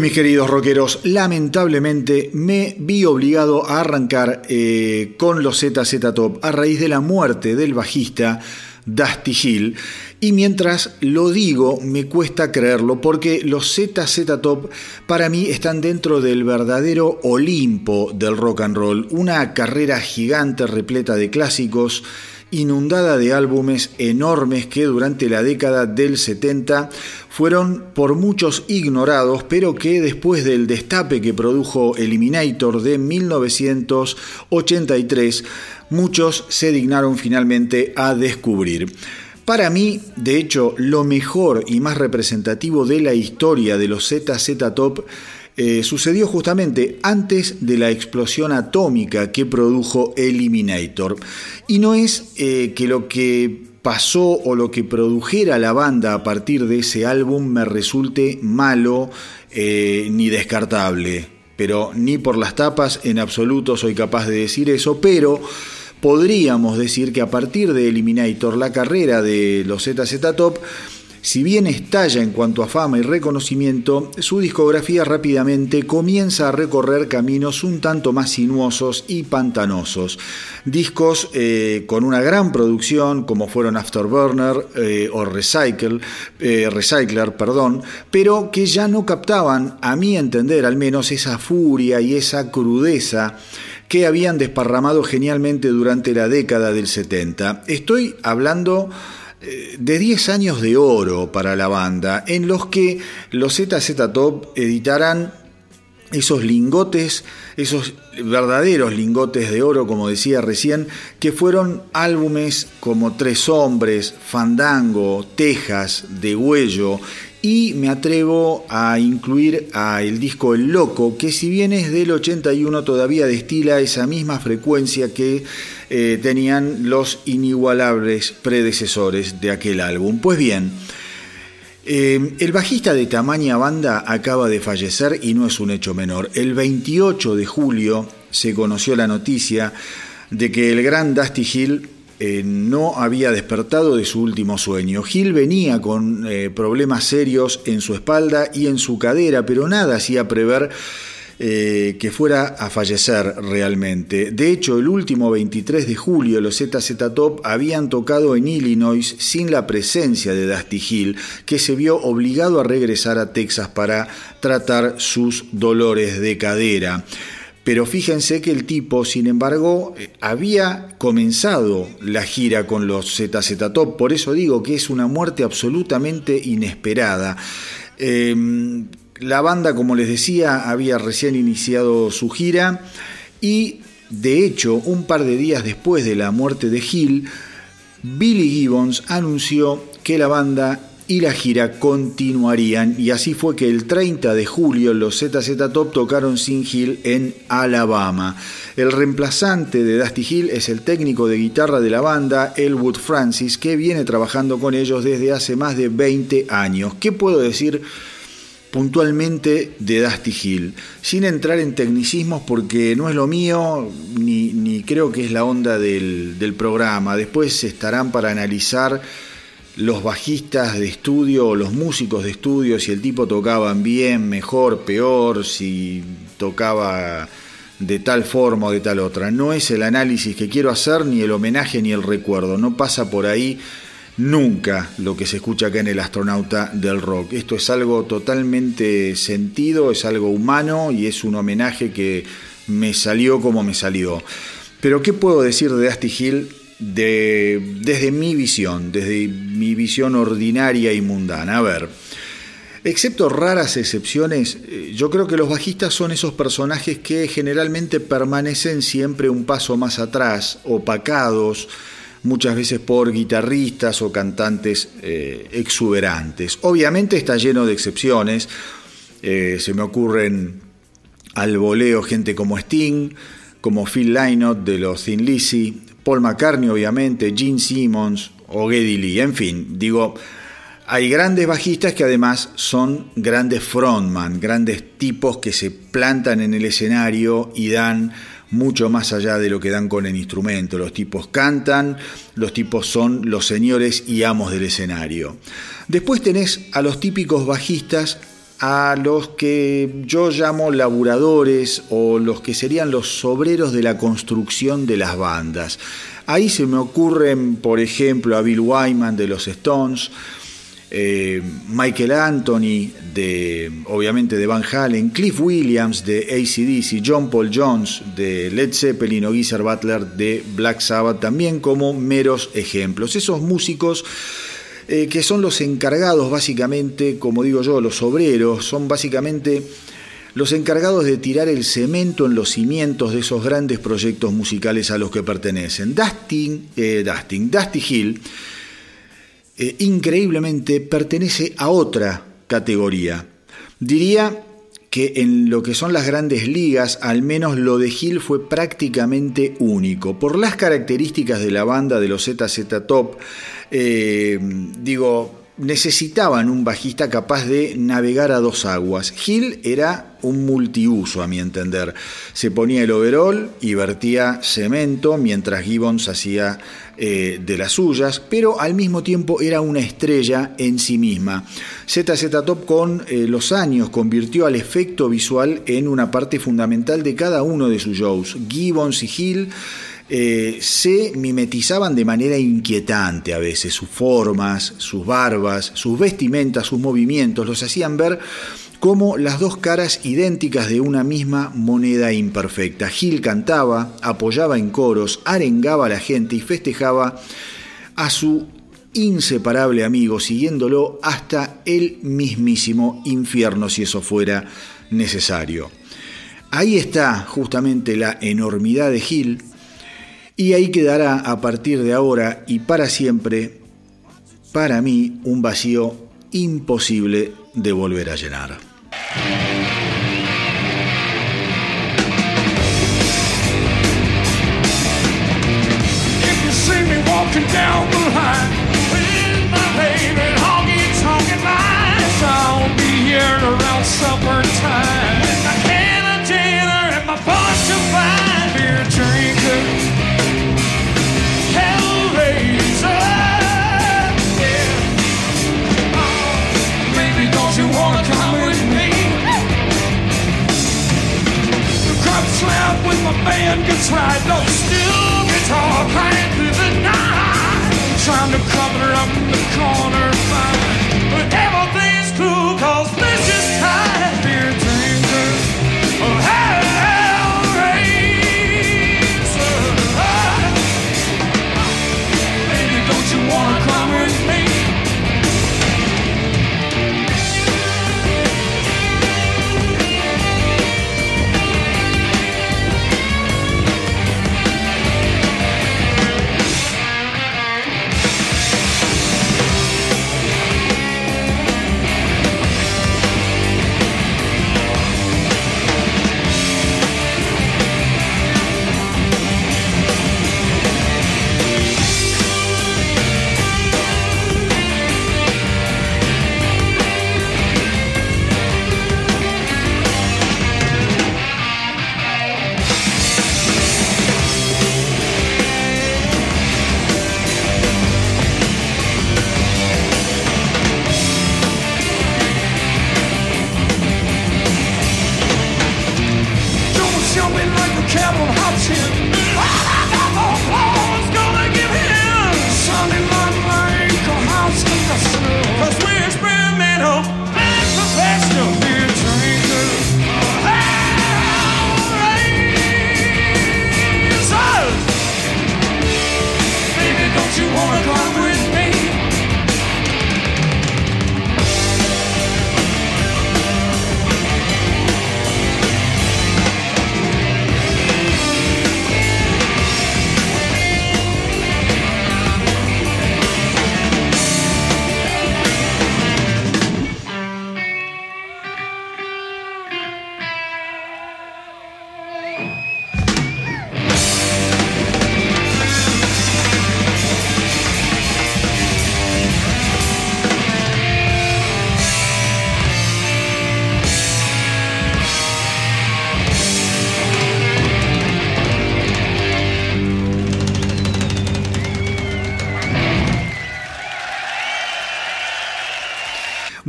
Mis queridos rockeros, lamentablemente me vi obligado a arrancar eh, con los ZZ Top a raíz de la muerte del bajista Dusty Hill. Y mientras lo digo, me cuesta creerlo porque los ZZ Top para mí están dentro del verdadero Olimpo del rock and roll, una carrera gigante repleta de clásicos inundada de álbumes enormes que durante la década del 70 fueron por muchos ignorados, pero que después del destape que produjo Eliminator de 1983, muchos se dignaron finalmente a descubrir. Para mí, de hecho, lo mejor y más representativo de la historia de los ZZ Top eh, sucedió justamente antes de la explosión atómica que produjo Eliminator. Y no es eh, que lo que pasó o lo que produjera la banda a partir de ese álbum me resulte malo eh, ni descartable. Pero ni por las tapas en absoluto soy capaz de decir eso, pero podríamos decir que a partir de Eliminator la carrera de los ZZ Top si bien estalla en cuanto a fama y reconocimiento, su discografía rápidamente comienza a recorrer caminos un tanto más sinuosos y pantanosos. Discos eh, con una gran producción, como fueron Afterburner eh, o Recycle, eh, Recycler, perdón, pero que ya no captaban, a mi entender al menos, esa furia y esa crudeza que habían desparramado genialmente durante la década del 70. Estoy hablando de 10 años de oro para la banda, en los que los ZZ Top editarán esos lingotes, esos verdaderos lingotes de oro, como decía recién, que fueron álbumes como Tres Hombres, Fandango, Tejas, De Huello y me atrevo a incluir a el disco El Loco, que si bien es del 81 todavía destila esa misma frecuencia que eh, tenían los inigualables predecesores de aquel álbum. Pues bien, eh, el bajista de tamaña banda acaba de fallecer y no es un hecho menor. El 28 de julio se conoció la noticia de que el gran Dusty Hill eh, no había despertado de su último sueño. Gil venía con problemas serios en su espalda y en su cadera, pero nada hacía prever eh, que fuera a fallecer realmente. De hecho, el último 23 de julio los ZZ Top habían tocado en Illinois sin la presencia de Dusty Hill, que se vio obligado a regresar a Texas para tratar sus dolores de cadera. Pero fíjense que el tipo, sin embargo, eh, había comenzado la gira con los ZZ Top, por eso digo que es una muerte absolutamente inesperada. Em, la banda, como les decía, había recién iniciado su gira y, de hecho, un par de días después de la muerte de Hill, Billy Gibbons anunció que la banda y la gira continuarían y así fue que el 30 de julio los ZZ Top tocaron sin Hill en Alabama. El reemplazante de Dusty Hill es el técnico de guitarra de la banda, Elwood Francis, que viene trabajando con ellos desde hace más de 20 años. ¿Qué puedo decir? Puntualmente de Dusty Hill, sin entrar en tecnicismos porque no es lo mío ni, creo que es la onda del, del programa. Después estarán para analizar los bajistas de estudio los músicos de estudio, si el tipo tocaban bien, mejor, peor, si tocaba de tal forma o de tal otra. No es el análisis que quiero hacer, ni el homenaje, ni el recuerdo. No pasa por ahí nunca lo que se escucha acá en el astronauta del rock. Esto es algo totalmente sentido, es algo humano y es un homenaje que me salió como me salió. Pero ¿qué puedo decir de Dusty Hill de, desde mi visión, desde mi visión ordinaria y mundana. A ver, excepto raras excepciones, eh, yo creo que los bajistas son esos personajes que generalmente permanecen siempre un paso más atrás, opacados, muchas veces por guitarristas o cantantes eh, exuberantes. Obviamente está lleno de excepciones, eh, se me ocurren al voleo gente como Sting, como Phil Lynott de los Thin Lizzy, Paul McCartney obviamente, Gene Simmons o Geddy Lee, en fin, digo, hay grandes bajistas que además son grandes frontman, grandes tipos que se plantan en el escenario y dan mucho más allá de lo que dan con el instrumento. Los tipos cantan, los tipos son los señores y amos del escenario. Después tenés a los típicos bajistas a los que yo llamo laburadores o los que serían los obreros de la construcción de las bandas. Ahí se me ocurren, por ejemplo, a Bill Wyman de los Stones, eh, Michael Anthony de, obviamente, de Van Halen, Cliff Williams de ACDC, John Paul Jones de Led Zeppelin o Geezer Butler de Black Sabbath, también como meros ejemplos. Esos músicos eh, que son los encargados básicamente, como digo yo, los obreros, son básicamente los encargados de tirar el cemento en los cimientos de esos grandes proyectos musicales a los que pertenecen. Dustin, eh, Dusty Hill, eh, increíblemente pertenece a otra categoría. Diría que en lo que son las grandes ligas, al menos lo de Hill fue prácticamente único. Por las características de la banda de los ZZ Top, eh, digo, necesitaban un bajista capaz de navegar a dos aguas. Hill era un multiuso, a mi entender. Se ponía el overall y vertía cemento, mientras Gibbons hacía eh, de las suyas, pero al mismo tiempo era una estrella en sí misma. ZZ Top con eh, los años convirtió al efecto visual en una parte fundamental de cada uno de sus shows. Gibbons y Hill eh, se mimetizaban de manera inquietante a veces, sus formas, sus barbas, sus vestimentas, sus movimientos, los hacían ver como las dos caras idénticas de una misma moneda imperfecta. Gil cantaba, apoyaba en coros, arengaba a la gente y festejaba a su inseparable amigo, siguiéndolo hasta el mismísimo infierno si eso fuera necesario. Ahí está justamente la enormidad de Gil, y ahí quedará a partir de ahora y para siempre, para mí, un vacío imposible de volver a llenar. Band gets right, no steel guitar crying through the night, trying to cover up the corner fire.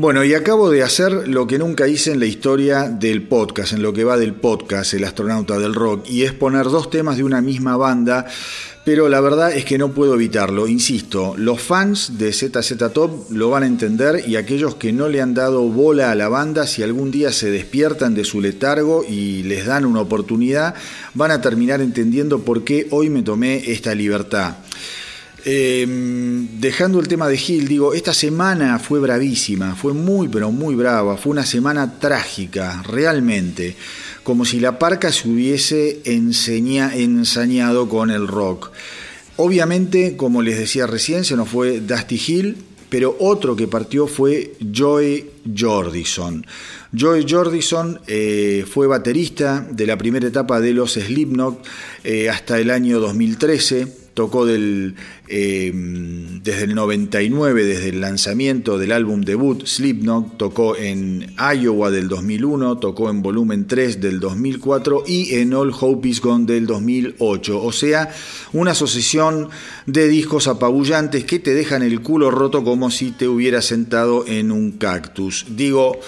Bueno, y acabo de hacer lo que nunca hice en la historia del podcast, en lo que va del podcast, El astronauta del rock, y es poner dos temas de una misma banda, pero la verdad es que no puedo evitarlo. Insisto, los fans de ZZ Top lo van a entender y aquellos que no le han dado bola a la banda, si algún día se despiertan de su letargo y les dan una oportunidad, van a terminar entendiendo por qué hoy me tomé esta libertad. Eh, dejando el tema de Gil, digo, esta semana fue bravísima, fue muy, pero muy brava, fue una semana trágica, realmente, como si la parca se hubiese ensañado con el rock. Obviamente, como les decía recién, se nos fue Dusty Hill, pero otro que partió fue Joey Jordison. Joey Jordison eh, fue baterista de la primera etapa de los Slipknot eh, hasta el año 2013 tocó eh, desde el 99, desde el lanzamiento del álbum debut Slipknot, tocó en Iowa del 2001, tocó en Volumen 3 del 2004 y en All Hope Is Gone del 2008. O sea, una asociación de discos apabullantes que te dejan el culo roto como si te hubieras sentado en un cactus. Digo,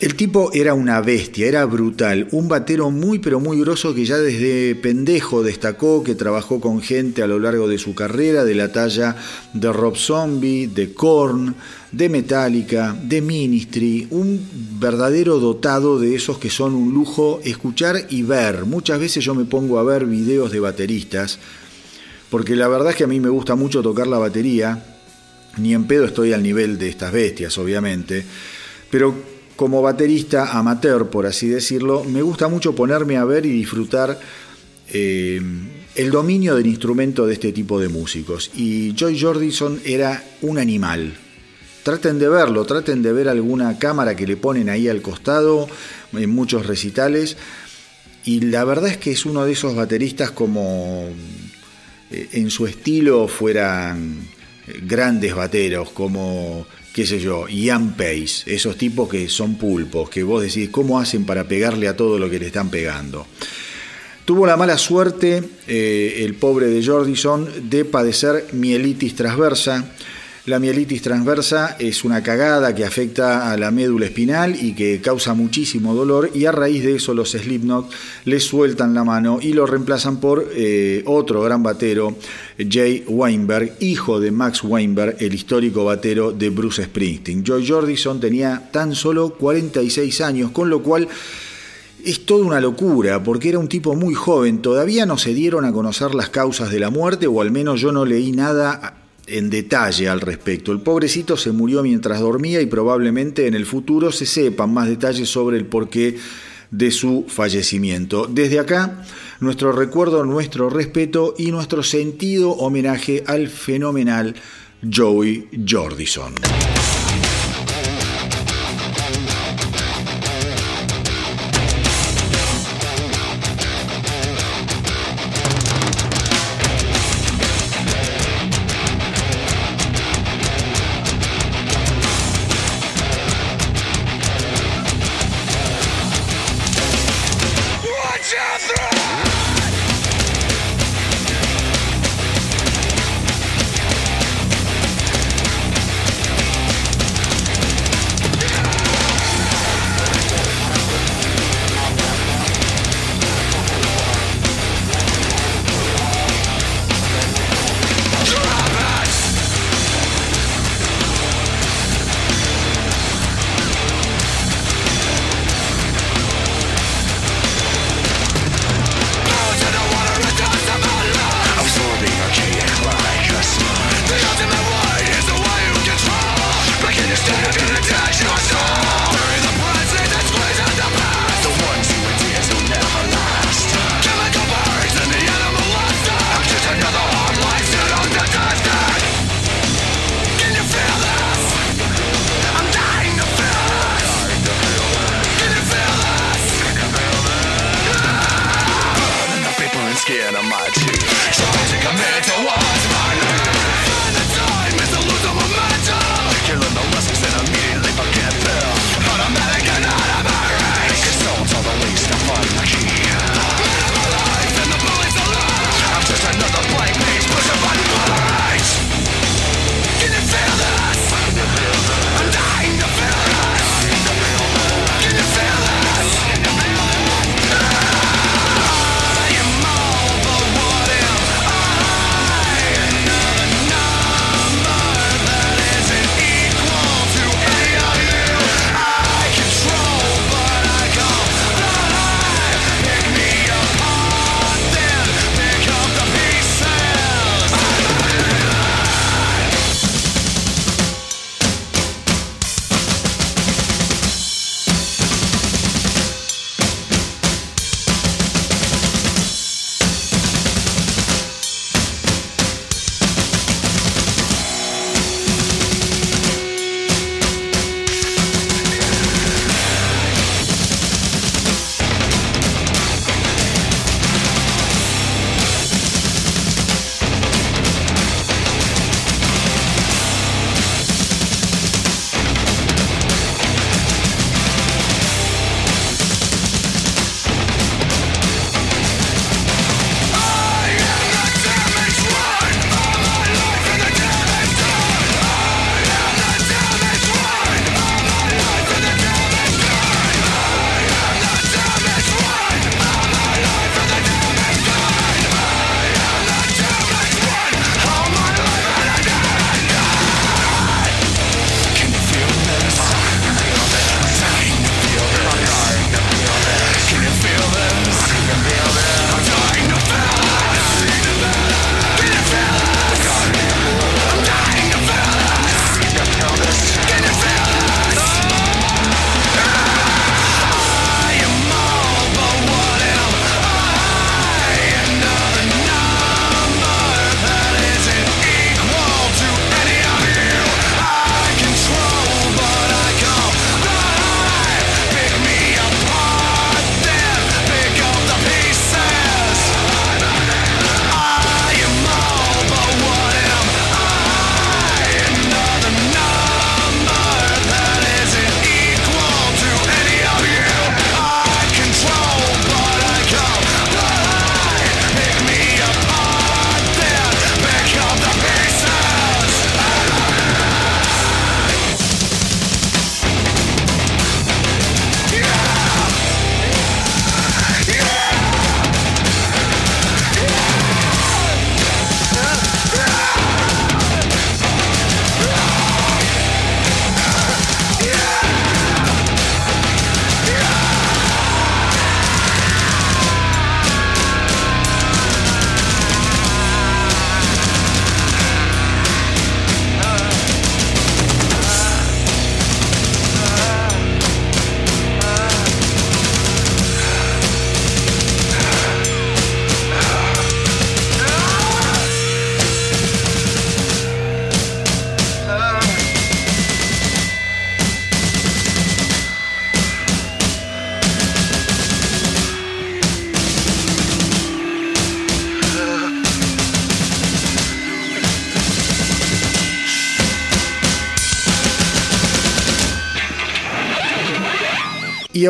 el tipo era una bestia, era brutal, un batero muy pero muy grosso que ya desde pendejo destacó, que trabajó con gente a lo largo de su carrera, de la talla de Rob Zombie, de Korn, de Metallica, de Ministry, un verdadero dotado de esos que son un lujo escuchar y ver. Muchas veces yo me pongo a ver videos de bateristas, porque la verdad es que a mí me gusta mucho tocar la batería, ni en pedo estoy al nivel de estas bestias, obviamente, pero como baterista amateur, por así decirlo, me gusta mucho ponerme a ver y disfrutar eh, el dominio del instrumento de este tipo de músicos. Y Joy Jordison era un animal. Traten de verlo, traten de ver alguna cámara que le ponen ahí al costado en muchos recitales. Y la verdad es que es uno de esos bateristas como eh, en su estilo fueran grandes bateros, como qué sé yo, Ian Pace, esos tipos que son pulpos, que vos decís, ¿cómo hacen para pegarle a todo lo que le están pegando? Tuvo la mala suerte, eh, el pobre de Jordison, de padecer mielitis transversa. La mielitis transversa es una cagada que afecta a la médula espinal y que causa muchísimo dolor y a raíz de eso los Slipknot le sueltan la mano y lo reemplazan por eh, otro gran batero, Jay Weinberg, hijo de Max Weinberg, el histórico batero de Bruce Springsteen. Joy Jordison tenía tan solo 46 años, con lo cual es toda una locura, porque era un tipo muy joven, todavía no se dieron a conocer las causas de la muerte, o al menos yo no leí nada en detalle al respecto. El pobrecito se murió mientras dormía y probablemente en el futuro se sepan más detalles sobre el porqué de su fallecimiento. Desde acá, nuestro recuerdo, nuestro respeto y nuestro sentido homenaje al fenomenal Joey Jordison.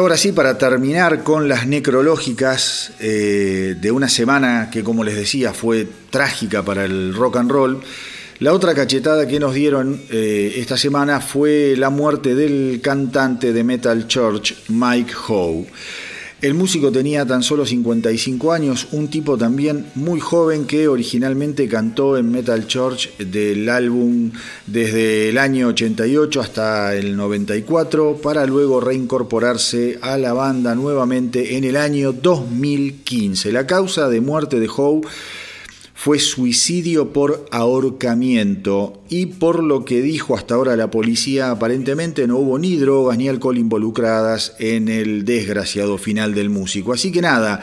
Ahora sí, para terminar con las necrológicas eh, de una semana que, como les decía, fue trágica para el rock and roll, la otra cachetada que nos dieron eh, esta semana fue la muerte del cantante de Metal Church, Mike Howe. El músico tenía tan solo 55 años, un tipo también muy joven que originalmente cantó en Metal Church del álbum desde el año 88 hasta el 94 para luego reincorporarse a la banda nuevamente en el año 2015. La causa de muerte de Howe fue suicidio por ahorcamiento y por lo que dijo hasta ahora la policía, aparentemente no hubo ni drogas ni alcohol involucradas en el desgraciado final del músico. Así que nada,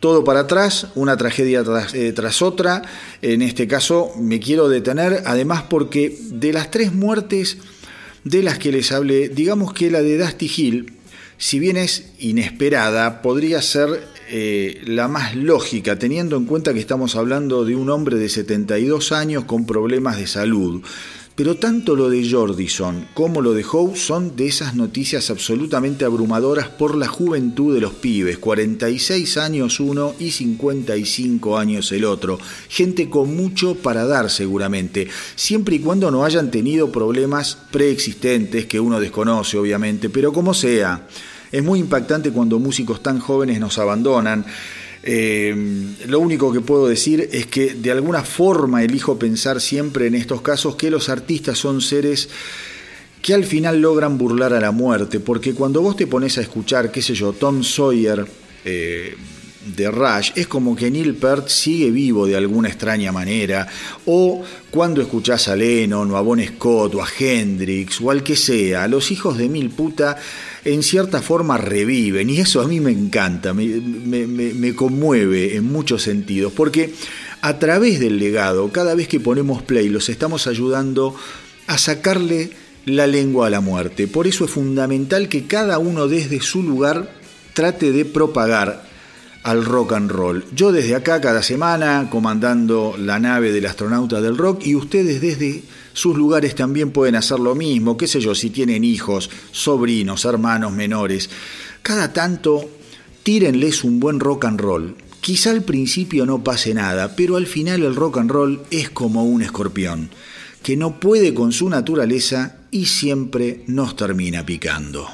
todo para atrás, una tragedia tras, eh, otra. En este caso me quiero detener, además porque de las tres muertes de las que les hablé, digamos que la de Dusty Hill, si bien es inesperada, podría ser eh, la más lógica, teniendo en cuenta que estamos hablando de un hombre de 72 años con problemas de salud. Pero tanto lo de Jordison como lo de Howe son de esas noticias absolutamente abrumadoras por la juventud de los pibes, 46 años uno y 55 años el otro. Gente con mucho para dar seguramente, siempre y cuando no hayan tenido problemas preexistentes que uno desconoce obviamente, pero como sea. Es muy impactante cuando músicos tan jóvenes nos abandonan. Eh, lo único que puedo decir es que de alguna forma elijo pensar siempre en estos casos que los artistas son seres que al final logran burlar a la muerte, porque cuando vos te pones a escuchar, qué sé yo, Tom Sawyer, eh, de Rush, es como que Neil Peart sigue vivo de alguna extraña manera, o cuando escuchás a Lennon o a Bon Scott o a Hendrix o al que sea, los hijos de mil puta en cierta forma reviven, y eso a mí me encanta, me, me conmueve en muchos sentidos, porque a través del legado, cada vez que ponemos play, los estamos ayudando a sacarle la lengua a la muerte. Por eso es fundamental que cada uno desde su lugar trate de propagar al rock and roll. Yo desde acá cada semana comandando la nave del astronauta del rock y ustedes desde sus lugares también pueden hacer lo mismo, qué sé yo, si tienen hijos, sobrinos, hermanos menores. Cada tanto tírenles un buen rock and roll. Quizá al principio no pase nada, pero al final el rock and roll es como un escorpión, que no puede con su naturaleza y siempre nos termina picando.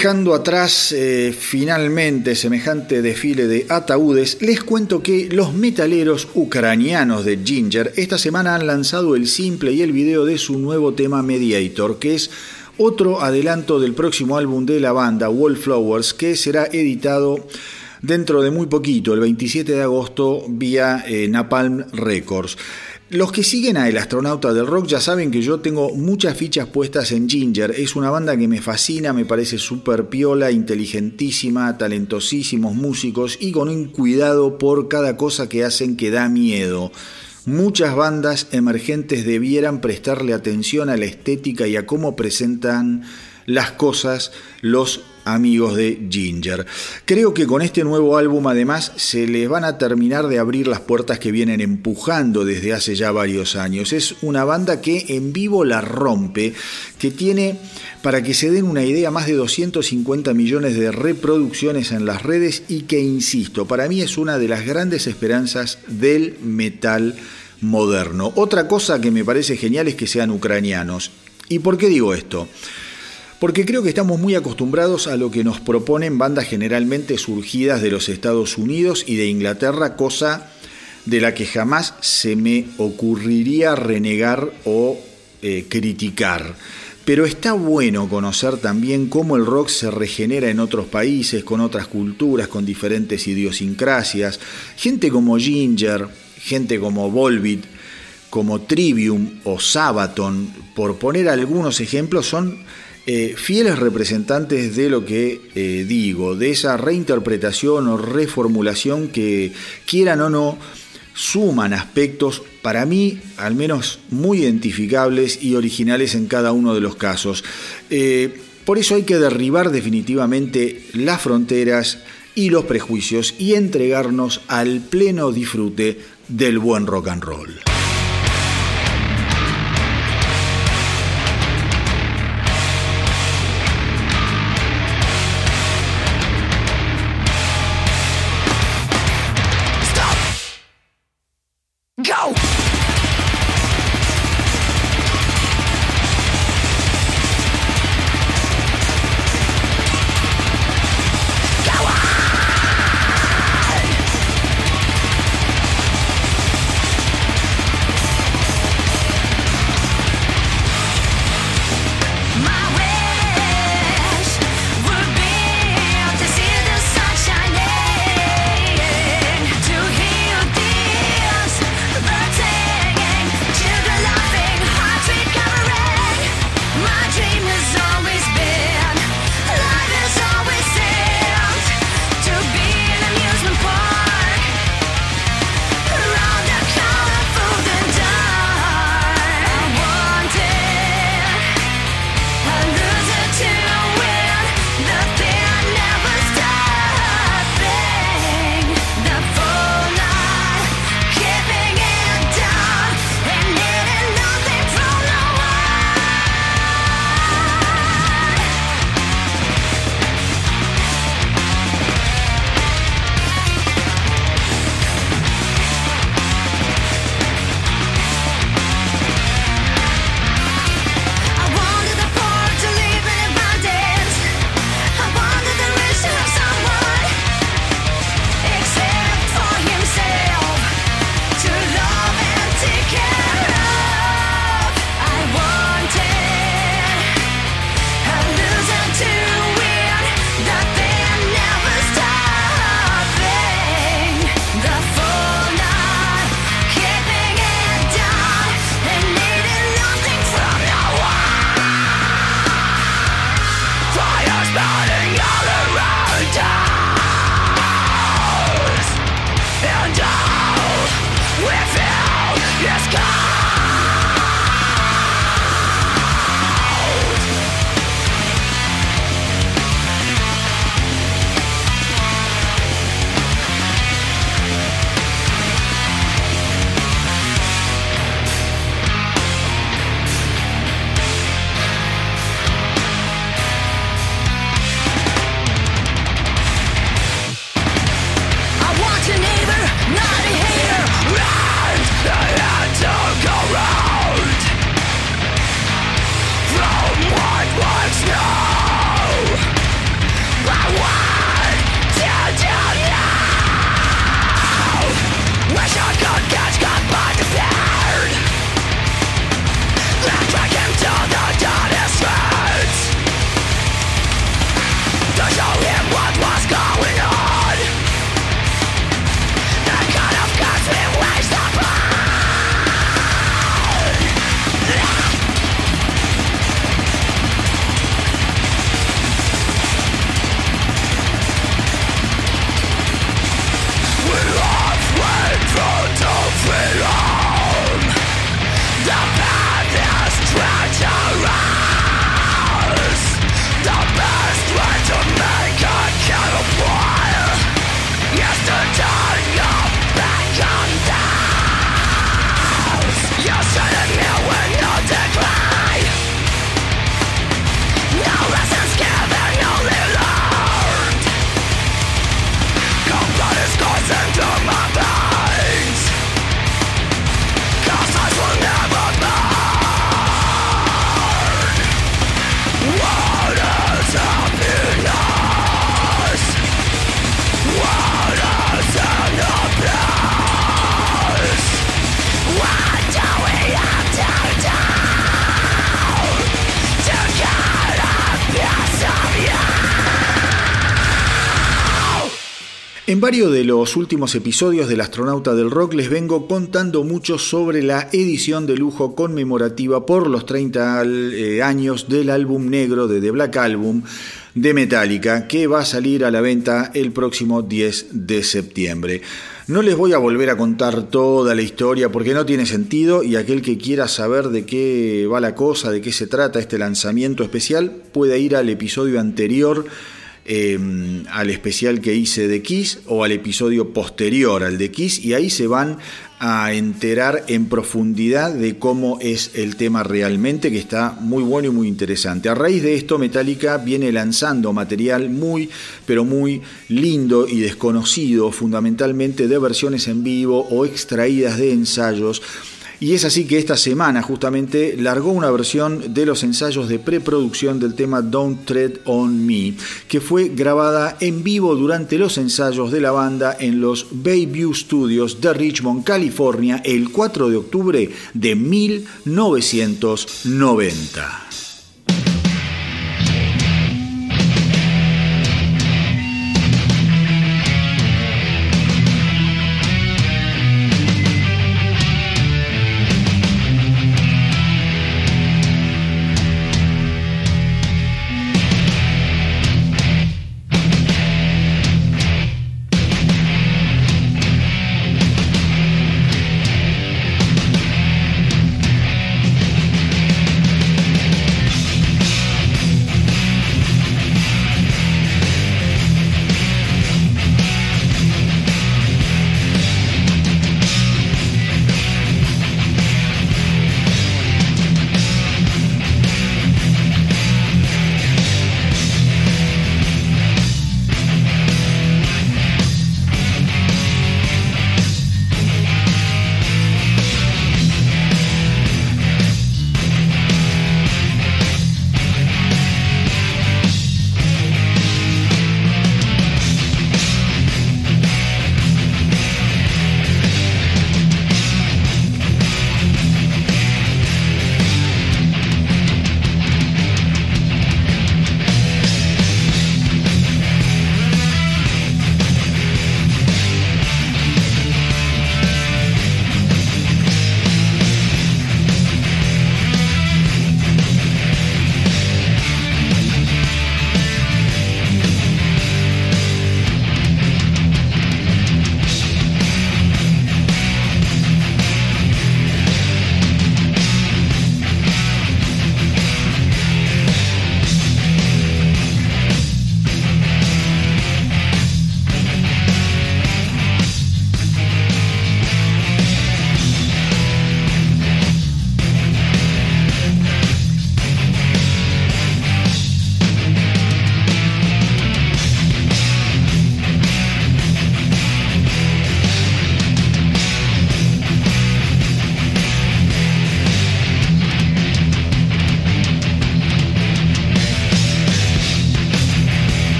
Dejando atrás eh, finalmente semejante desfile de ataúdes, les cuento que los metaleros ucranianos de Ginger esta semana han lanzado el simple y el video de su nuevo tema Mediator, que es otro adelanto del próximo álbum de la banda, Wallflowers, que será editado dentro de muy poquito, el 27 de agosto, vía eh, Napalm Records. Los que siguen a El Astronauta del Rock ya saben que yo tengo muchas fichas puestas en Ginger. Es una banda que me fascina, me parece súper piola, inteligentísima, talentosísimos músicos y con un cuidado por cada cosa que hacen que da miedo. Muchas bandas emergentes debieran prestarle atención a la estética y a cómo presentan las cosas los amigos de Ginger. Creo que con este nuevo álbum además se les van a terminar de abrir las puertas que vienen empujando desde hace ya varios años. Es una banda que en vivo la rompe, que tiene, para que se den una idea, más de 250 millones de reproducciones en las redes y que, insisto, para mí es una de las grandes esperanzas del metal moderno. Otra cosa que me parece genial es que sean ucranianos. ¿Y por qué digo esto? Porque creo que estamos muy acostumbrados a lo que nos proponen bandas generalmente surgidas de los Estados Unidos y de Inglaterra, cosa de la que jamás se me ocurriría renegar o eh, criticar. Pero está bueno conocer también cómo el rock se regenera en otros países, con otras culturas, con diferentes idiosincrasias. Gente como Ginger, gente como Volbeat, como Trivium o Sabaton, por poner algunos ejemplos, son eh, fieles representantes de lo que eh, digo, de esa reinterpretación o reformulación que quieran o no, suman aspectos para mí al menos muy identificables y originales en cada uno de los casos. Eh, por eso hay que derribar definitivamente las fronteras y los prejuicios y entregarnos al pleno disfrute del buen rock and roll. De los últimos episodios del Astronauta del Rock les vengo contando mucho sobre la edición de lujo conmemorativa por los 30 eh, años del álbum negro de The Black Album de Metallica que va a salir a la venta el próximo 10 de septiembre. No les voy a volver a contar toda la historia porque no tiene sentido y aquel que quiera saber de qué va la cosa, de qué se trata este lanzamiento especial, puede ir al episodio anterior Em, al especial que hice de Kiss o al episodio posterior al de Kiss y ahí se van a enterar en profundidad de cómo es el tema realmente, que está muy bueno y muy interesante. A raíz de esto, Metallica viene lanzando material muy, pero muy lindo y desconocido, fundamentalmente de versiones en vivo o extraídas de ensayos y es así que esta semana justamente largó una versión de los ensayos de preproducción del tema Don't Tread on Me, que fue grabada en vivo durante los ensayos de la banda en los Bayview Studios de Richmond, California, el 4 de octubre de 1990.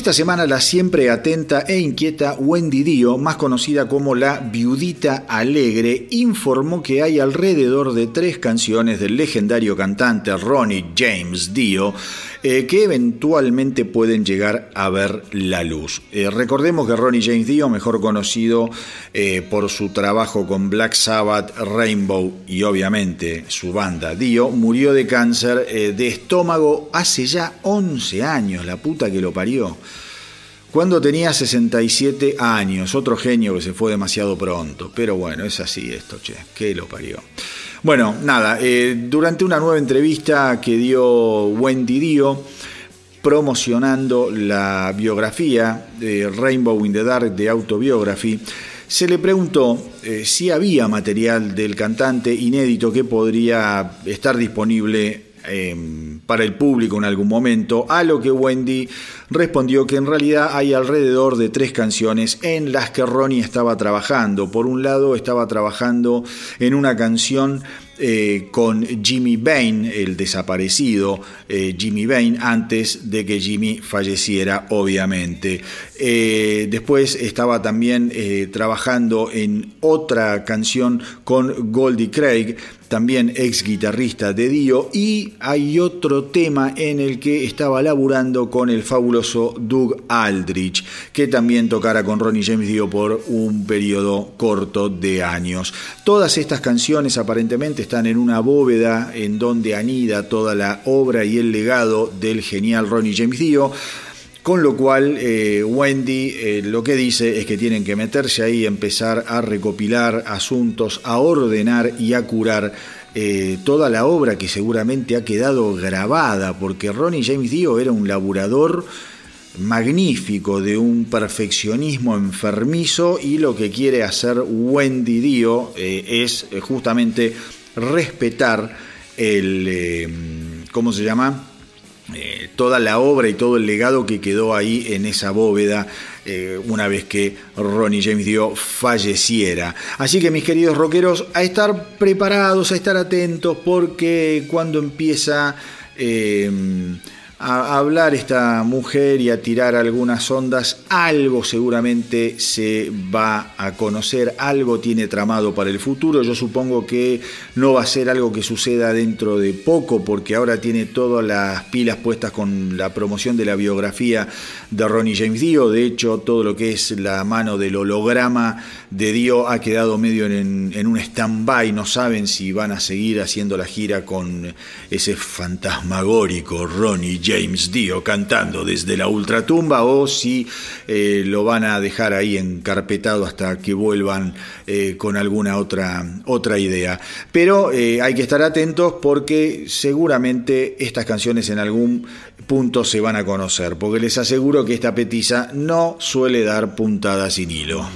Esta semana la siempre atenta e inquieta Wendy Dio, más conocida como la Viudita Alegre, informó que hay alrededor de tres canciones del legendario cantante Ronnie James Dio eh, que eventualmente pueden llegar a ver la luz. Eh, recordemos que Ronnie James Dio, mejor conocido eh, por su trabajo con Black Sabbath, Rainbow y obviamente su banda Dio, murió de cáncer de estómago hace ya 11 años, la puta que lo parió. Cuando tenía 67 años, otro genio que se fue demasiado pronto, pero bueno, es así esto, che, que lo parió. Bueno, nada, eh, durante una nueva entrevista que dio Wendy Dio, promocionando la biografía de Rainbow in the Dark de Autobiography, se le preguntó eh, si había material del cantante inédito que podría estar disponible Em, para el público en algún momento, a lo que Wendy respondió que en realidad hay alrededor de tres canciones en las que Ronnie estaba trabajando. Por un lado estaba trabajando en una canción eh, con Jimmy Bain, el desaparecido eh, Jimmy Bain, antes de que Jimmy falleciera, obviamente. Eh, después estaba también trabajando en otra canción con Goldie Craig, también ex guitarrista de Dio, y hay otro tema en el que estaba laburando con el fabuloso Doug Aldrich, que también tocara con Ronnie James Dio por un periodo corto de años. Todas estas canciones aparentemente están en una bóveda en donde anida toda la obra y el legado del genial Ronnie James Dio. Con lo cual, eh, Wendy eh, lo que dice es que tienen que meterse ahí, empezar a recopilar asuntos, a ordenar y a curar eh, toda la obra que seguramente ha quedado grabada, porque Ronnie James Dio era un laburador magnífico de un perfeccionismo enfermizo y lo que quiere hacer Wendy Dio es justamente respetar el, ¿cómo se llama? Eh, toda la obra y todo el legado que quedó ahí en esa bóveda eh, una vez que Ronnie James Dio falleciera. Así que mis queridos rockeros, a estar preparados, a estar atentos, porque cuando empieza... Eh, a hablar esta mujer y a tirar algunas ondas, algo seguramente se va a conocer, algo tiene tramado para el futuro. Yo supongo que no va a ser algo que suceda dentro de poco, porque ahora tiene todas las pilas puestas con la promoción de la biografía de Ronnie James Dio. De hecho, todo lo que es la mano del holograma de Dio ha quedado medio en, en un stand-by. No saben si van a seguir haciendo la gira con ese fantasmagórico Ronnie James James Dio cantando desde la ultratumba o si eh, lo van a dejar ahí encarpetado hasta que vuelvan eh, con alguna otra, otra idea. Pero eh, hay que estar atentos porque seguramente estas canciones en algún punto se van a conocer, porque les aseguro que esta petiza no suele dar puntadas sin hilo.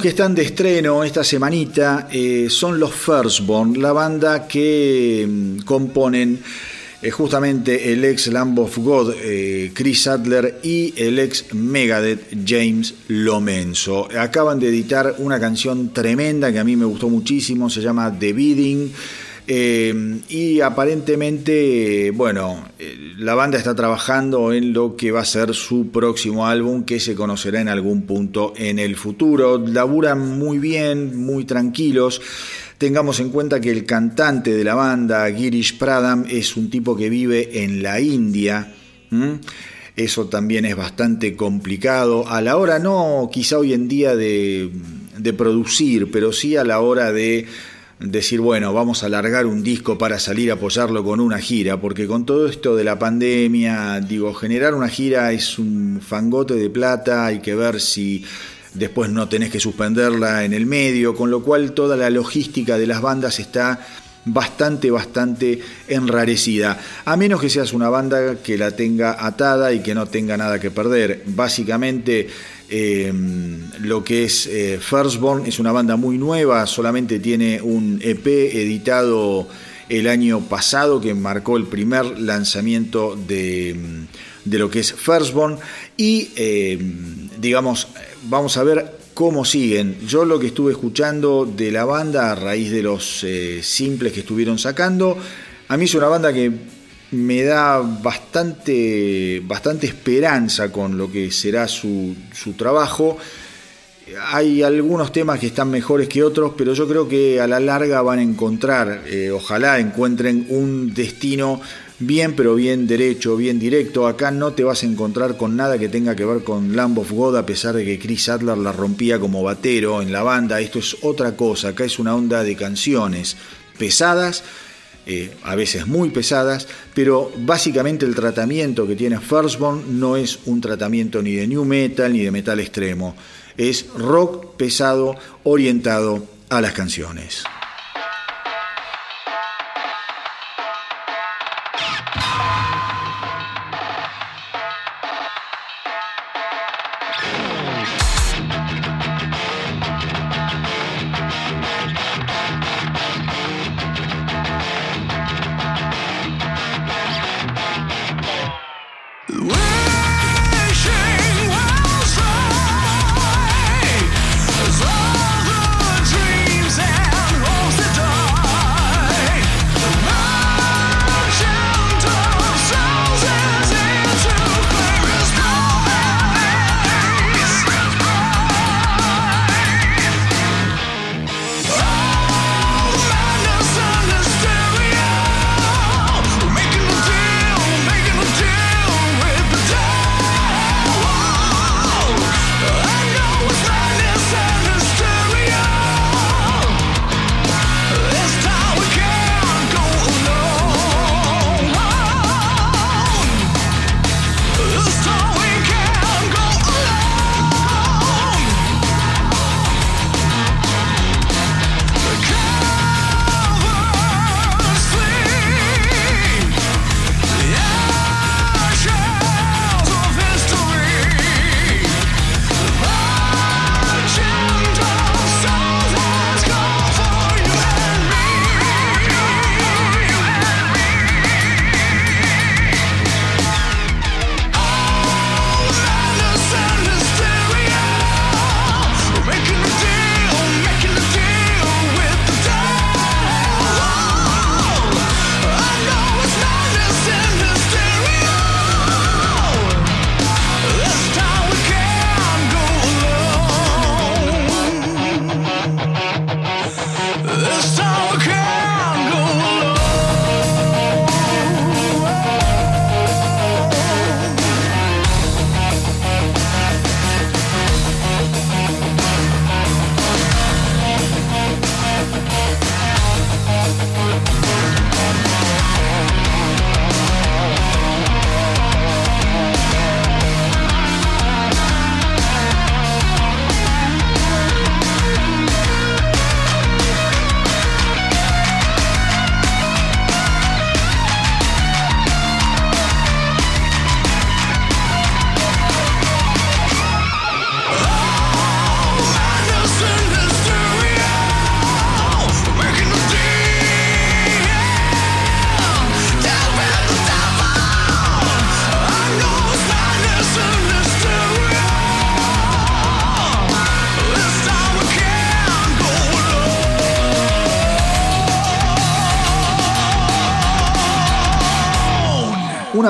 Que están de estreno esta semanita eh, son los Firstborn, la banda que mm, componen eh, justamente el ex Lamb of God eh, Chris Adler y el ex Megadeth James Lomenzo. Acaban de editar una canción tremenda que a mí me gustó muchísimo, se llama The Bidding. Y aparentemente, bueno, la banda está trabajando en lo que va a ser su próximo álbum, que se conocerá en algún punto en el futuro. Laburan muy bien, muy tranquilos. Tengamos en cuenta que el cantante de la banda, Girish Pradam, es un tipo que vive en la India. Eso también es bastante complicado. A la hora, no quizá hoy en día de producir, pero sí a la hora de decir, bueno, vamos a alargar un disco para salir a apoyarlo con una gira, porque con todo esto de la pandemia, digo, generar una gira es un fangote de plata, hay que ver si después no tenés que suspenderla en el medio, con lo cual toda la logística de las bandas está bastante, bastante enrarecida. A menos que seas una banda que la tenga atada y que no tenga nada que perder. Básicamente eh, lo que es eh, Firstborn es una banda muy nueva, solamente tiene un EP editado el año pasado que marcó el primer lanzamiento de, lo que es Firstborn y eh, digamos, vamos a ver cómo siguen. Yo lo que estuve escuchando de la banda a raíz de los simples que estuvieron sacando, a mí es una banda que me da bastante, bastante esperanza con lo que será su, trabajo. Hay algunos temas que están mejores que otros, pero yo creo que a la larga van a encontrar, eh, ojalá encuentren un destino bien, pero bien derecho, bien directo. Acá no te vas a encontrar con nada que tenga que ver con Lamb of God, a pesar de que Chris Adler la rompía como batero en la banda. Esto es otra cosa, acá es una onda de canciones pesadas eh, a veces muy pesadas, pero básicamente el tratamiento que tiene Firstborn no es un tratamiento ni de new metal ni de metal extremo, es rock pesado orientado a las canciones.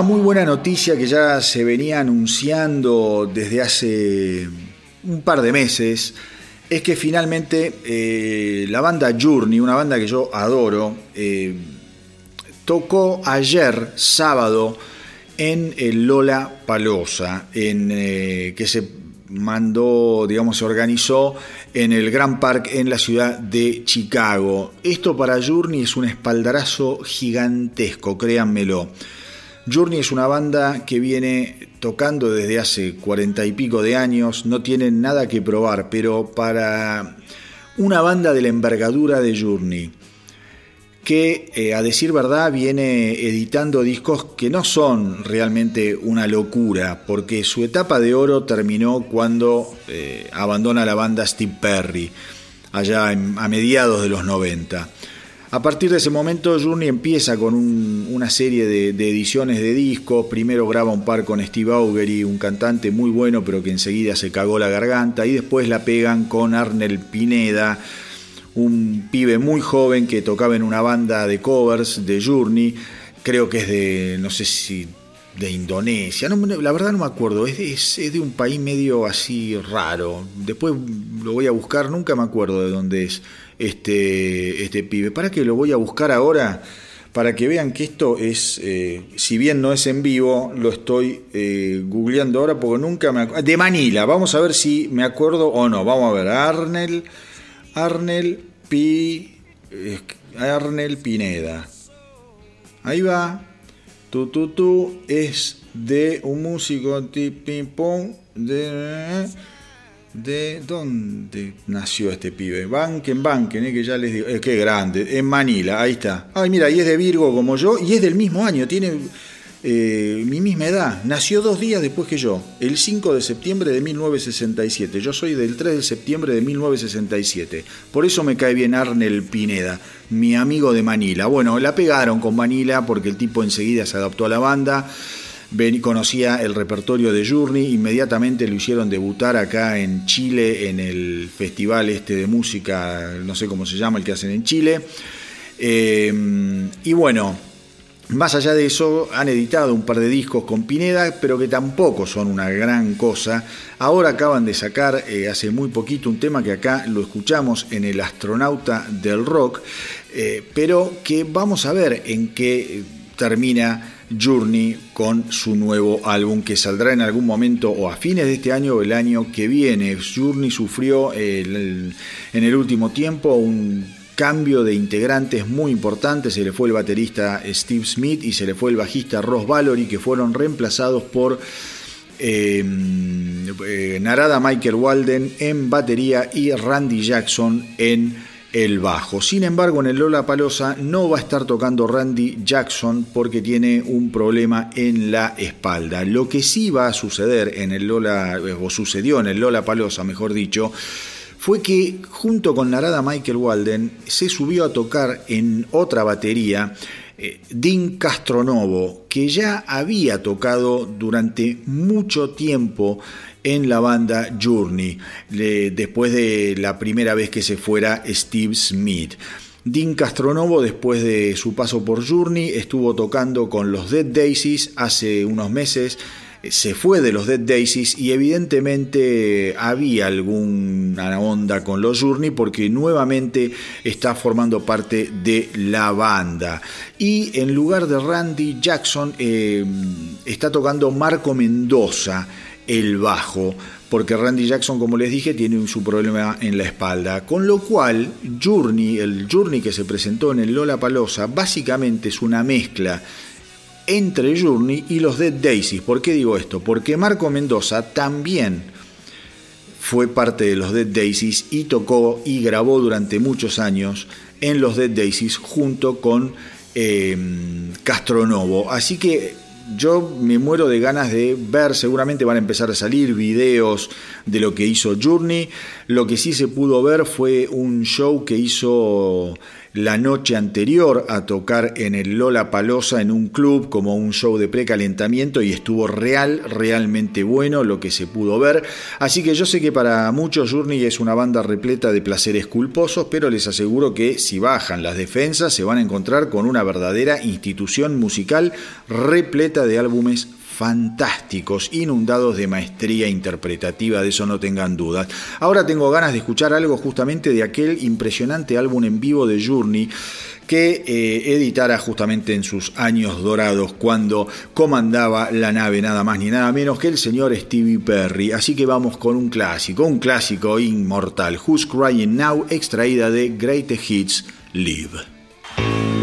Muy buena noticia que ya se venía anunciando desde hace un par de meses es que finalmente eh, la banda Journey, una banda que yo adoro, eh, tocó ayer, sábado, en el Lola Palosa, en, eh, que se mandó, digamos, se organizó en el Grand Park en la ciudad de Chicago. Esto para Journey es un espaldarazo gigantesco, créanmelo. Journey es una banda que viene tocando desde hace cuarenta y pico de años, no tienen nada que probar, pero para una banda de la envergadura de Journey, que eh, a decir verdad viene editando discos que no son realmente una locura, porque su etapa de oro terminó cuando eh, abandona la banda Steve Perry, allá a mediados de los 90. A partir de ese momento, Journey empieza con una serie de, ediciones de discos. Primero graba un par con Steve Augery, un cantante muy bueno, pero que enseguida se cagó la garganta. Y después la pegan con Arnel Pineda, un pibe muy joven que tocaba en una banda de covers de Journey. Creo que es de, no sé si de Indonesia, la verdad no me acuerdo, es de, un país medio así raro. Después lo voy a buscar, nunca me acuerdo de dónde es este, este pibe. ¿Para que lo voy a buscar ahora? Para que vean que esto es, eh, si bien no es en vivo, lo estoy eh, googleando ahora porque nunca me acuerdo. De Manila, vamos a ver si me acuerdo o no. Vamos a ver, Arnel, Arnel Pi, Arnel Pineda. Ahí va. Tu, tu, tu, es de un músico ping pong de ¿De dónde nació este pibe? Banken, Banken, eh, que ya les digo, eh, qué grande, en Manila, ahí está. Ay, mira, y es de Virgo como yo, y es del mismo año, tiene eh, mi misma edad. Nació dos días después que yo, el 5 de septiembre de 1967. Yo soy del 3 de septiembre de 1967. Por eso me cae bien Arnel Pineda, mi amigo de Manila. Bueno, la pegaron con Manila porque el tipo enseguida se adaptó a la banda conocía el repertorio de Journey, inmediatamente lo hicieron debutar acá en Chile en el festival este de música, no sé cómo se llama, el que hacen en Chile. Eh, y bueno, más allá de eso, han editado un par de discos con Pineda, pero que tampoco son una gran cosa. Ahora acaban de sacar eh, hace muy poquito un tema que acá lo escuchamos en El Astronauta del Rock, eh, pero que vamos a ver en qué termina Journey con su nuevo álbum que saldrá en algún momento o a fines de este año o el año que viene. Journey sufrió en el último tiempo un cambio de integrantes muy importante, se le fue el baterista Steve Smith y se le fue el bajista Ross Valory que fueron reemplazados por eh, eh, Narada Michael Walden en batería y Randy Jackson en el bajo. Sin embargo, en el Lola Palosa no va a estar tocando Randy Jackson porque tiene un problema en la espalda. Lo que sí va a suceder en el Lola, o sucedió en el Lola Palosa, mejor dicho, fue que junto con Narada Michael Walden se subió a tocar en otra batería eh, Dean Castronovo, que ya había tocado durante mucho tiempo en la banda Journey, después de la primera vez que se fuera Steve Smith. Dean Castronovo, después de su paso por Journey, estuvo tocando con los Dead Daisies hace unos meses. Se fue de los Dead Daisies y evidentemente había alguna onda con los Journey porque nuevamente está formando parte de la banda. Y en lugar de Randy Jackson eh, está tocando Marco Mendoza el bajo, porque Randy Jackson, como les dije, tiene su problema en la espalda. Con lo cual, Journey, el Journey que se presentó en el Lola Palosa, básicamente es una mezcla entre Journey y los Dead Daisies. ¿Por qué digo esto? Porque Marco Mendoza también fue parte de los Dead Daisies y tocó y grabó durante muchos años en los Dead Daisies junto con eh, Castronovo. Así que yo me muero de ganas de ver, seguramente van a empezar a salir videos de lo que hizo Journey. Lo que sí se pudo ver fue un show que hizo la noche anterior a tocar en el Lola Palosa en un club como un show de precalentamiento y estuvo real, realmente bueno lo que se pudo ver. Así que yo sé que para muchos Journey es una banda repleta de placeres culposos, pero les aseguro que si bajan las defensas se van a encontrar con una verdadera institución musical repleta de álbumes fantásticos, inundados de maestría interpretativa, de eso no tengan dudas. Ahora tengo ganas de escuchar algo justamente de aquel impresionante álbum en vivo de Journey que eh, editara justamente en sus años dorados cuando comandaba la nave nada más ni nada menos que el señor Stevie Perry. Así que vamos con un clásico, un clásico inmortal, Who's Crying Now, extraída de Great Hits Live.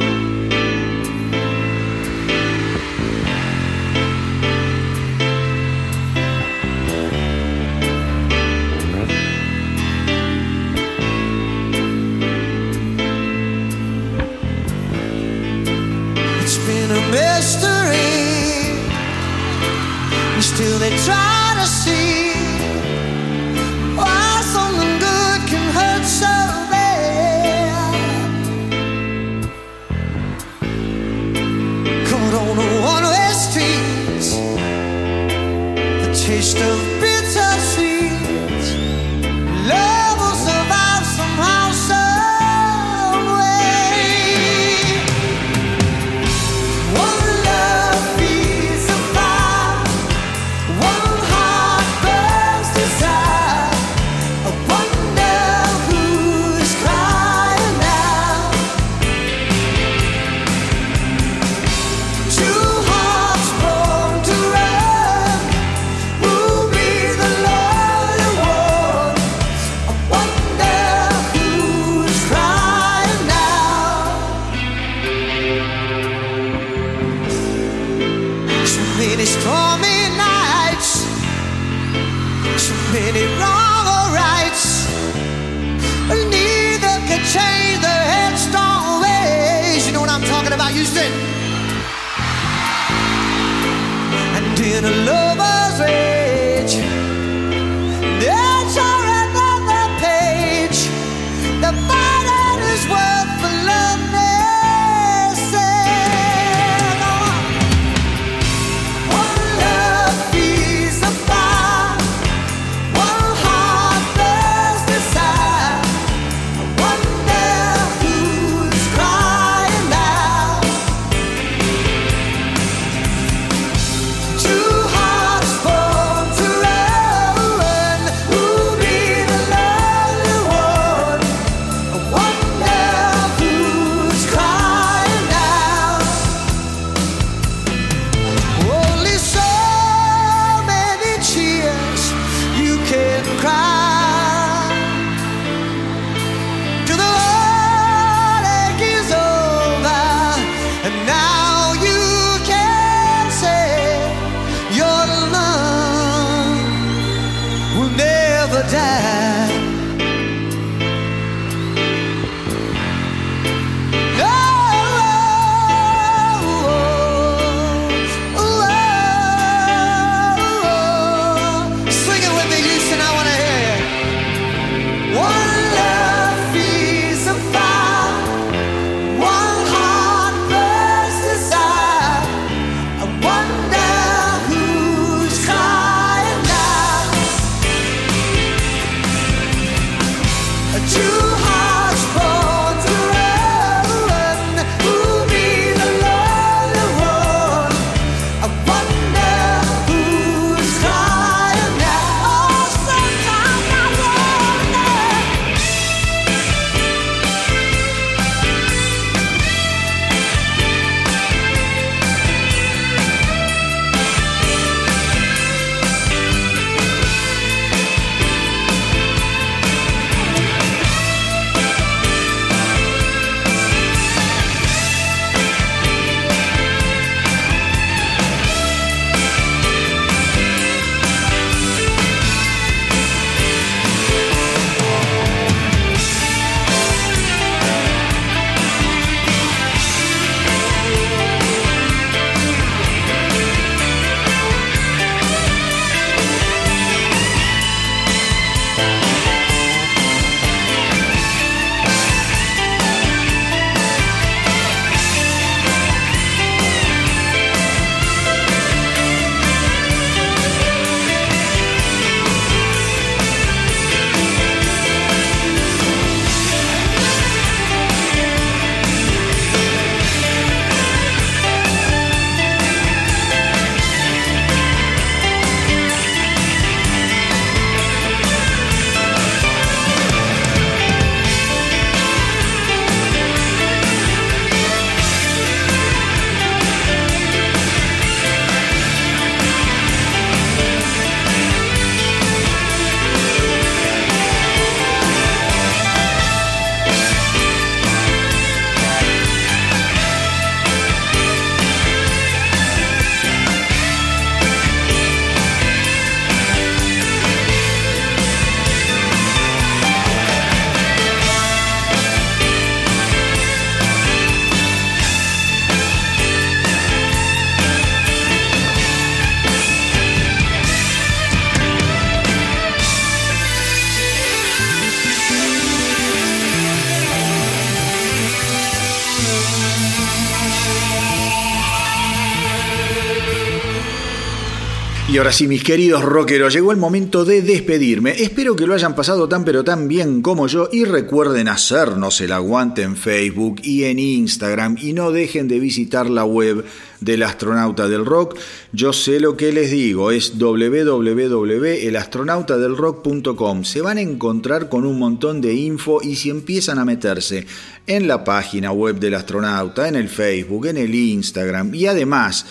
Y ahora sí, mis queridos rockeros, llegó el momento de despedirme. Espero que lo hayan pasado tan pero tan bien como yo y recuerden hacernos el aguante en Facebook y en Instagram y no dejen de visitar la web del astronauta del rock. Yo sé lo que les digo, es www.elastronautadelrock.com. Se van a encontrar con un montón de info y si empiezan a meterse en la página web del astronauta, en el Facebook, en el Instagram y además,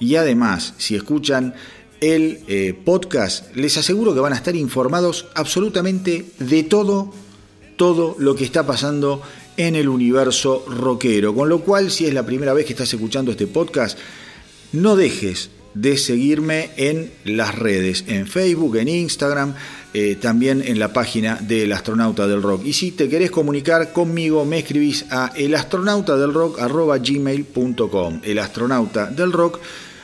y además, si escuchan el eh, podcast, les aseguro que van a estar informados absolutamente de todo, todo lo que está pasando en el universo rockero. Con lo cual, si es la primera vez que estás escuchando este podcast, no dejes de seguirme en las redes, en Facebook, en Instagram, eh, también en la página del Astronauta del Rock. Y si te querés comunicar conmigo, me escribís a elastronautadelrock.gmail.com. El astronauta del rock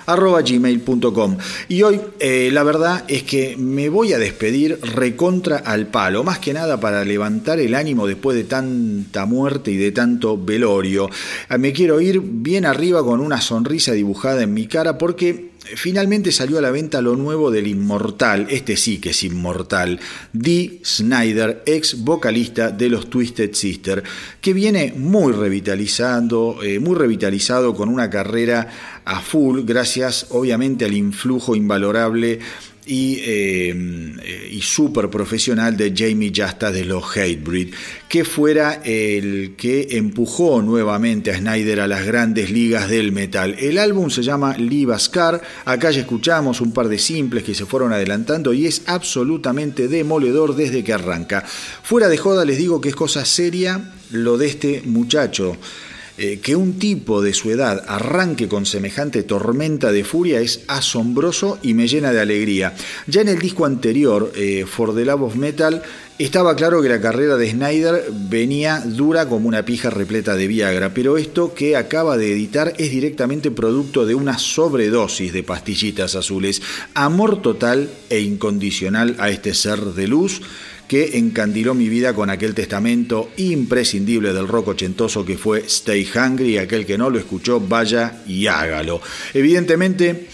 arroba gmail.com. Y hoy eh, la verdad es que me voy a despedir recontra al palo, más que nada para levantar el ánimo después de tanta muerte y de tanto velorio. Ah, me quiero ir bien arriba con una sonrisa dibujada en mi cara porque Finalmente salió a la venta lo nuevo del inmortal, este sí que es inmortal, Dee Snyder, ex vocalista de los Twisted Sister, que viene muy revitalizado, eh, muy revitalizado con una carrera a full, gracias obviamente al influjo invalorable y, eh, y súper profesional de Jamie Justa de los Hatebreed, que fuera el que empujó nuevamente a Snyder a las grandes ligas del metal. El álbum se llama Live Scar, acá ya escuchamos un par de simples que se fueron adelantando y es absolutamente demoledor desde que arranca. Fuera de joda les digo que es cosa seria lo de este muchacho. Eh, que un tipo de su edad arranque con semejante tormenta de furia es asombroso y me llena de alegría. Ya en el disco anterior, eh, For the Love of Metal, estaba claro que la carrera de Snyder venía dura como una pija repleta de Viagra, pero esto que acaba de editar es directamente producto de una sobredosis de pastillitas azules. Amor total e incondicional a este ser de luz que encandiló mi vida con aquel testamento imprescindible del rock ochentoso que fue Stay Hungry, aquel que no lo escuchó, vaya y hágalo. Evidentemente,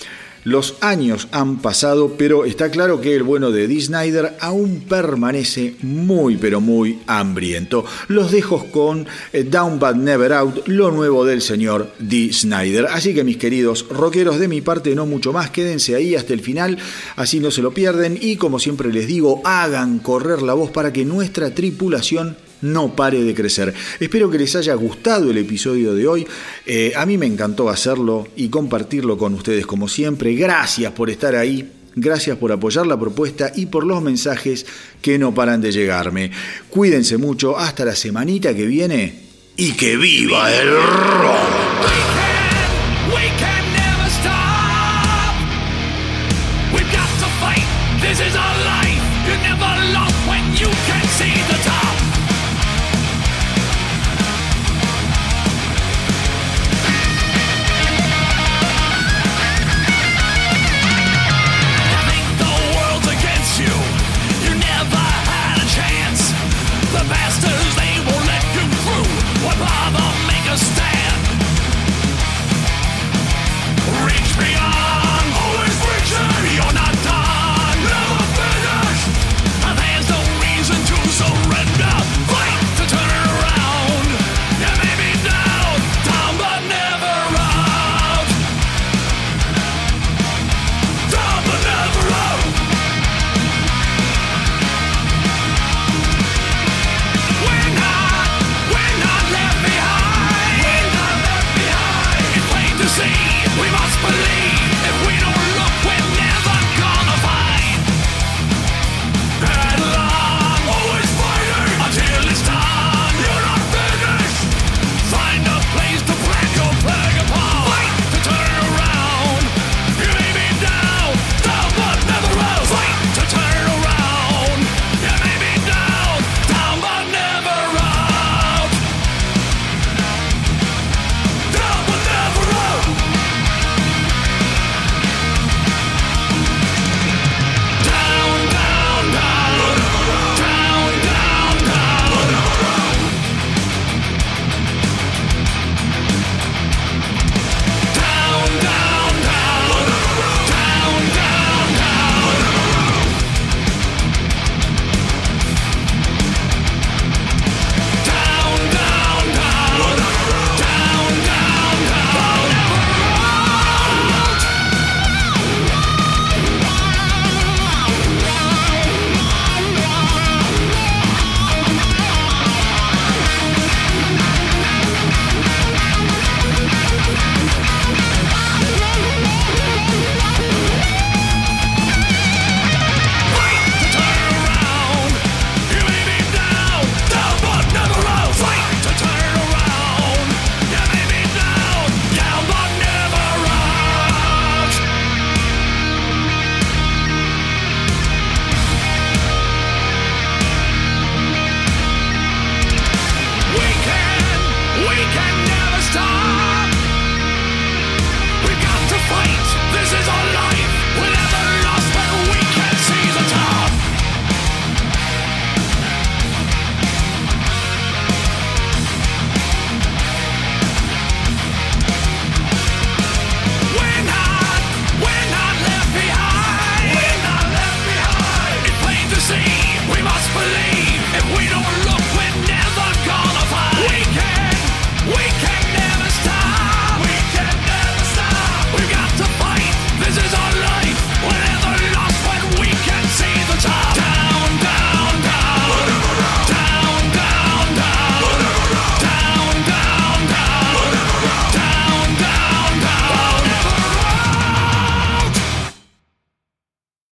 los años han pasado, pero está claro que el bueno de Dee Snyder aún permanece muy pero muy hambriento. Los dejo con eh, Down But Never Out, lo nuevo del señor Dee Snyder. Así que mis queridos rockeros, de mi parte no mucho más, quédense ahí hasta el final, así no se lo pierden y como siempre les digo, hagan correr la voz para que nuestra tripulación no pare de crecer. Espero que les haya gustado el episodio de hoy. Eh, a mí me encantó hacerlo y compartirlo con ustedes como siempre. Gracias por estar ahí. Gracias por apoyar la propuesta y por los mensajes que no paran de llegarme. Cuídense mucho, hasta la semanita que viene y que viva el rock.